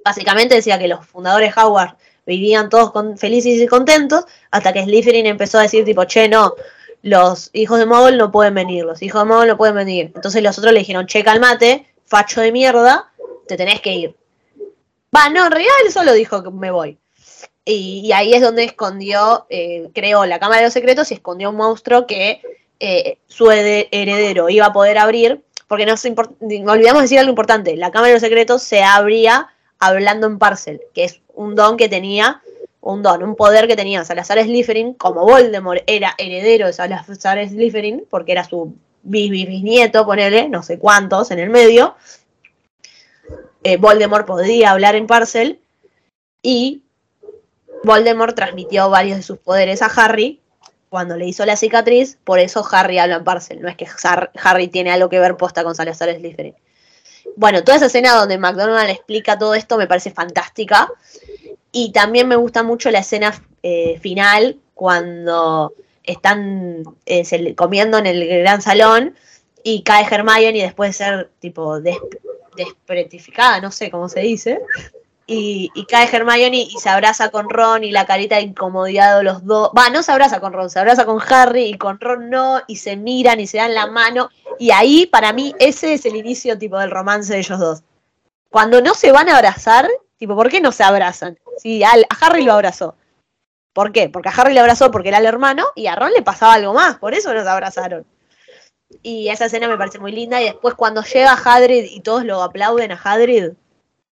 Básicamente decía que los fundadores de Hogwarts vivían todos felices y contentos, hasta que Slytherin empezó a decir tipo, che, no, los hijos de Mogul no pueden venir, los hijos de Mogul no pueden venir. Entonces los otros le dijeron, che, calmate, facho de mierda, te tenés que ir. Va, no, en realidad él solo dijo que me voy. Y, ahí es donde escondió, eh, creó la Cámara de los Secretos y escondió un monstruo que eh, su heredero iba a poder abrir, porque nos olvidamos decir algo importante, la Cámara de los Secretos se abría hablando en parcel, que es un don que tenía, un don, un poder que tenía Salazar Slytherin, como Voldemort era heredero de Salazar Slytherin, porque era su bis- bis- bisnieto, ponele, no sé cuántos en el medio, eh, Voldemort podía hablar en parcel, y Voldemort transmitió varios de sus poderes a Harry cuando le hizo la cicatriz, por eso Harry habla en parcel, no es que Har- Harry tiene algo que ver posta con Salazar Slytherin. Bueno, toda esa escena donde McDonald explica todo esto me parece fantástica. Y también me gusta mucho la escena eh, final cuando están eh, comiendo en el gran salón y cae Hermione y después de ser tipo despretificada, no sé cómo se dice. Y, cae Hermione y se abraza con Ron y la carita de incomodidad los dos. Va, no se abraza con Ron, se abraza con Harry y con Ron no, y se miran y se dan la mano. Y ahí, para mí, ese es el inicio tipo del romance de ellos dos. Cuando no se van a abrazar, tipo, ¿por qué no se abrazan? Si al- a Harry lo abrazó. ¿Por qué? Porque a Harry lo abrazó porque era el hermano y a Ron le pasaba algo más, por eso no se abrazaron. Y esa escena me parece muy linda. Y después cuando llega Hagrid y todos lo aplauden a Hagrid,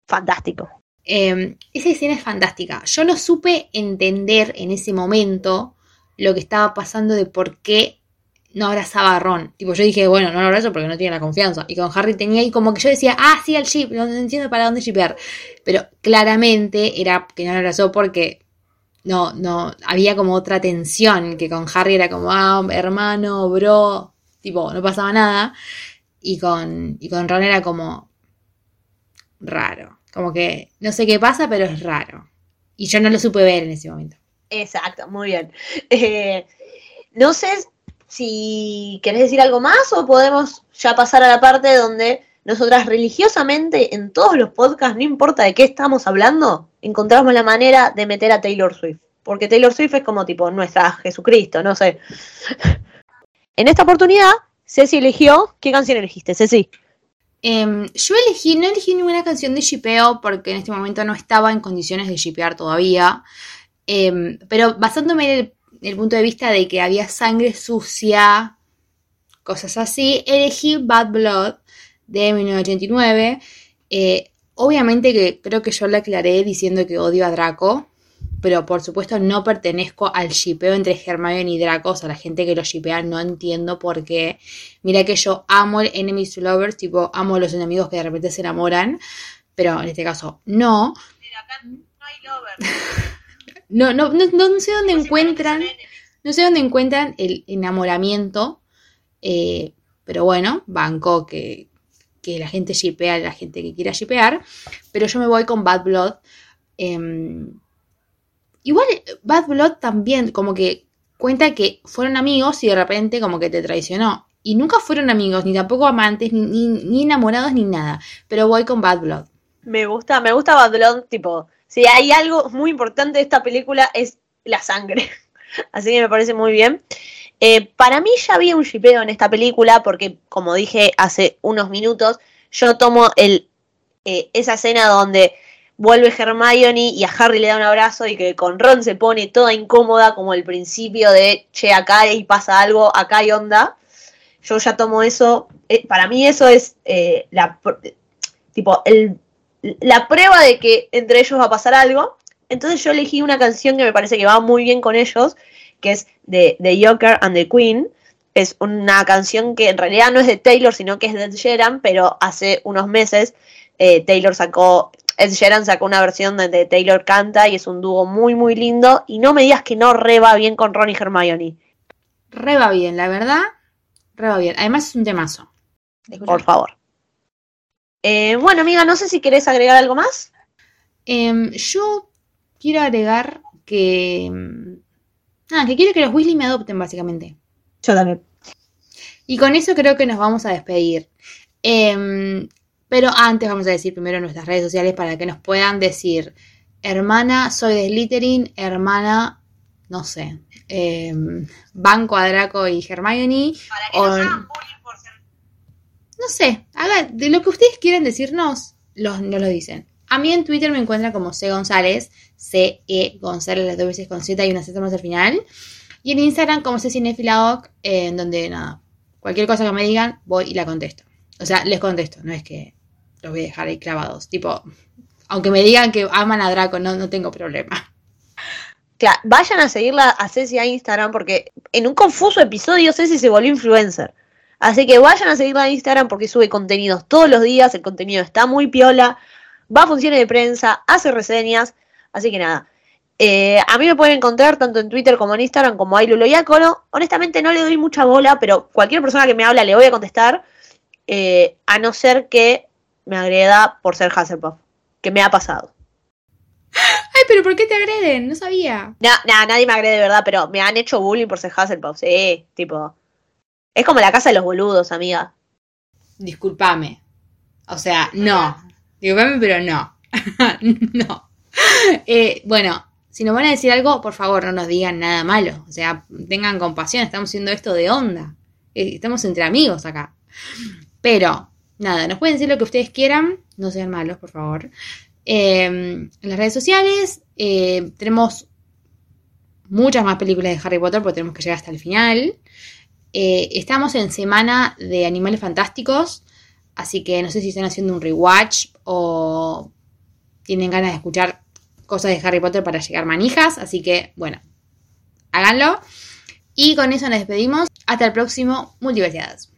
fantástico. Eh, esa escena es fantástica. Yo no supe entender en ese momento lo que estaba pasando de por qué no abrazaba a Ron. Tipo, yo dije, bueno, no lo abrazo porque no tiene la confianza. Y con Harry tenía y como que yo decía, ah, sí, al ship, no, no entiendo para dónde shipear. Pero claramente era que no lo abrazó porque no, no, había como otra tensión, que con Harry era como, ah, hermano, bro, tipo, no pasaba nada. Y con, y con Ron era como raro. Como que no sé qué pasa, pero es raro. Y yo no lo supe ver en ese momento. Exacto, muy bien. Eh, no sé si querés decir algo más o podemos ya pasar a la parte donde nosotras religiosamente en todos los podcasts, no importa de qué estamos hablando, encontramos la manera de meter a Taylor Swift. Porque Taylor Swift es como tipo nuestra Jesucristo, no sé. En esta oportunidad, Ceci eligió. ¿Qué canción elegiste, Ceci? Em, yo elegí, no elegí ninguna canción de shipeo porque en este momento no estaba en condiciones de shipear todavía. Em, pero basándome en el, punto de vista de que había sangre sucia, cosas así, elegí Bad Blood de 1989. Eh, obviamente que creo que yo la aclaré diciendo que odio a Draco, pero por supuesto no pertenezco al shipeo entre Hermione y Draco, o sea, la gente que lo shipea no entiendo por qué. Mira que yo amo el enemies to lovers, tipo amo a los enemigos que de repente se enamoran, pero en este caso no. <laughs> No, no, no, no sé dónde encuentran, no sé dónde encuentran el enamoramiento, eh, pero bueno, banco que, que la gente shipea la gente que quiera shipear, pero yo me voy con Bad Blood. em, igual Bad Blood también como que cuenta que fueron amigos y de repente como que te traicionó. Y nunca fueron amigos, ni tampoco amantes, ni, ni, ni enamorados, ni nada. Pero voy con Bad Blood. Me gusta, me gusta Bad Blood, tipo, si hay algo muy importante de esta película es la sangre. <laughs> Así que me parece muy bien. Eh, para mí ya había un shipeo en esta película porque, como dije hace unos minutos, yo tomo el, eh, esa escena donde vuelve Hermione y a Harry le da un abrazo y que con Ron se pone toda incómoda como el principio de, che, acá y pasa algo, acá hay onda. Yo ya tomo eso, eh, para mí eso es eh, la, tipo, el, la prueba de que entre ellos va a pasar algo. Entonces yo elegí una canción que me parece que va muy bien con ellos, que es de The Joker and the Queen. Es una canción que en realidad no es de Taylor, sino que es de Sheeran, pero hace unos meses eh, Taylor sacó, Ed Sheeran sacó una versión donde Taylor canta y es un dúo muy muy lindo. Y no me digas que no reba bien con Ron y Hermione. Re va bien, la verdad. Re va bien. Además es un temazo. Por favor. Eh, bueno, amiga, no sé si querés agregar algo más. Em, yo quiero agregar que... Ah, que quiero que los Weasley me adopten, básicamente. Yo también. Y con eso creo que nos vamos a despedir. Em, pero antes vamos a decir primero nuestras redes sociales para que nos puedan decir, hermana, soy de Slytherin, hermana, no sé, banco a Draco y Hermione. o- no sé, haga, de lo que ustedes quieran decirnos, los, nos lo dicen. A mí en Twitter me encuentran como C González, C-E González, las dos veces con Z y una Z más al final. Y en Instagram como C Cinefiladoc, en donde nada, cualquier cosa que me digan, voy y la contesto. O sea, les contesto, no es que los voy a dejar ahí clavados. Tipo, aunque me digan que aman a Draco, no, no tengo problema. Claro, vayan a seguirla a Ceci a Instagram porque en un confuso episodio Ceci se volvió influencer. Así que vayan a seguirla a Instagram porque sube contenidos todos los días, el contenido está muy piola, va a funciones de prensa, hace reseñas, así que nada. Eh, a mí me pueden encontrar tanto en Twitter como en Instagram como Ailulo Yácolo. Honestamente no le doy mucha bola, pero cualquier persona que me habla le voy a contestar, eh, a no ser que me agreda por ser Hasselhoff, que me ha pasado. Ay, pero ¿por qué te agreden? No sabía. No, no, nadie me agrede de verdad, pero me han hecho bullying por ser Hasselhoff, sí, tipo. Es como la casa de los boludos, amiga. Disculpame. O sea, no. Disculpame, pero no. <laughs> no. Eh, bueno, si nos van a decir algo, por favor, no nos digan nada malo. O sea, tengan compasión, estamos haciendo esto de onda. Eh, estamos entre amigos acá. Pero, nada, nos pueden decir lo que ustedes quieran. No sean malos, por favor. Eh, en las redes sociales eh, tenemos muchas más películas de Harry Potter porque tenemos que llegar hasta el final. Eh, estamos en semana de Animales Fantásticos, así que no sé si están haciendo un rewatch o tienen ganas de escuchar cosas de Harry Potter para llegar manijas, así que bueno, háganlo. Y con eso nos despedimos. Hasta el próximo Multiversidades.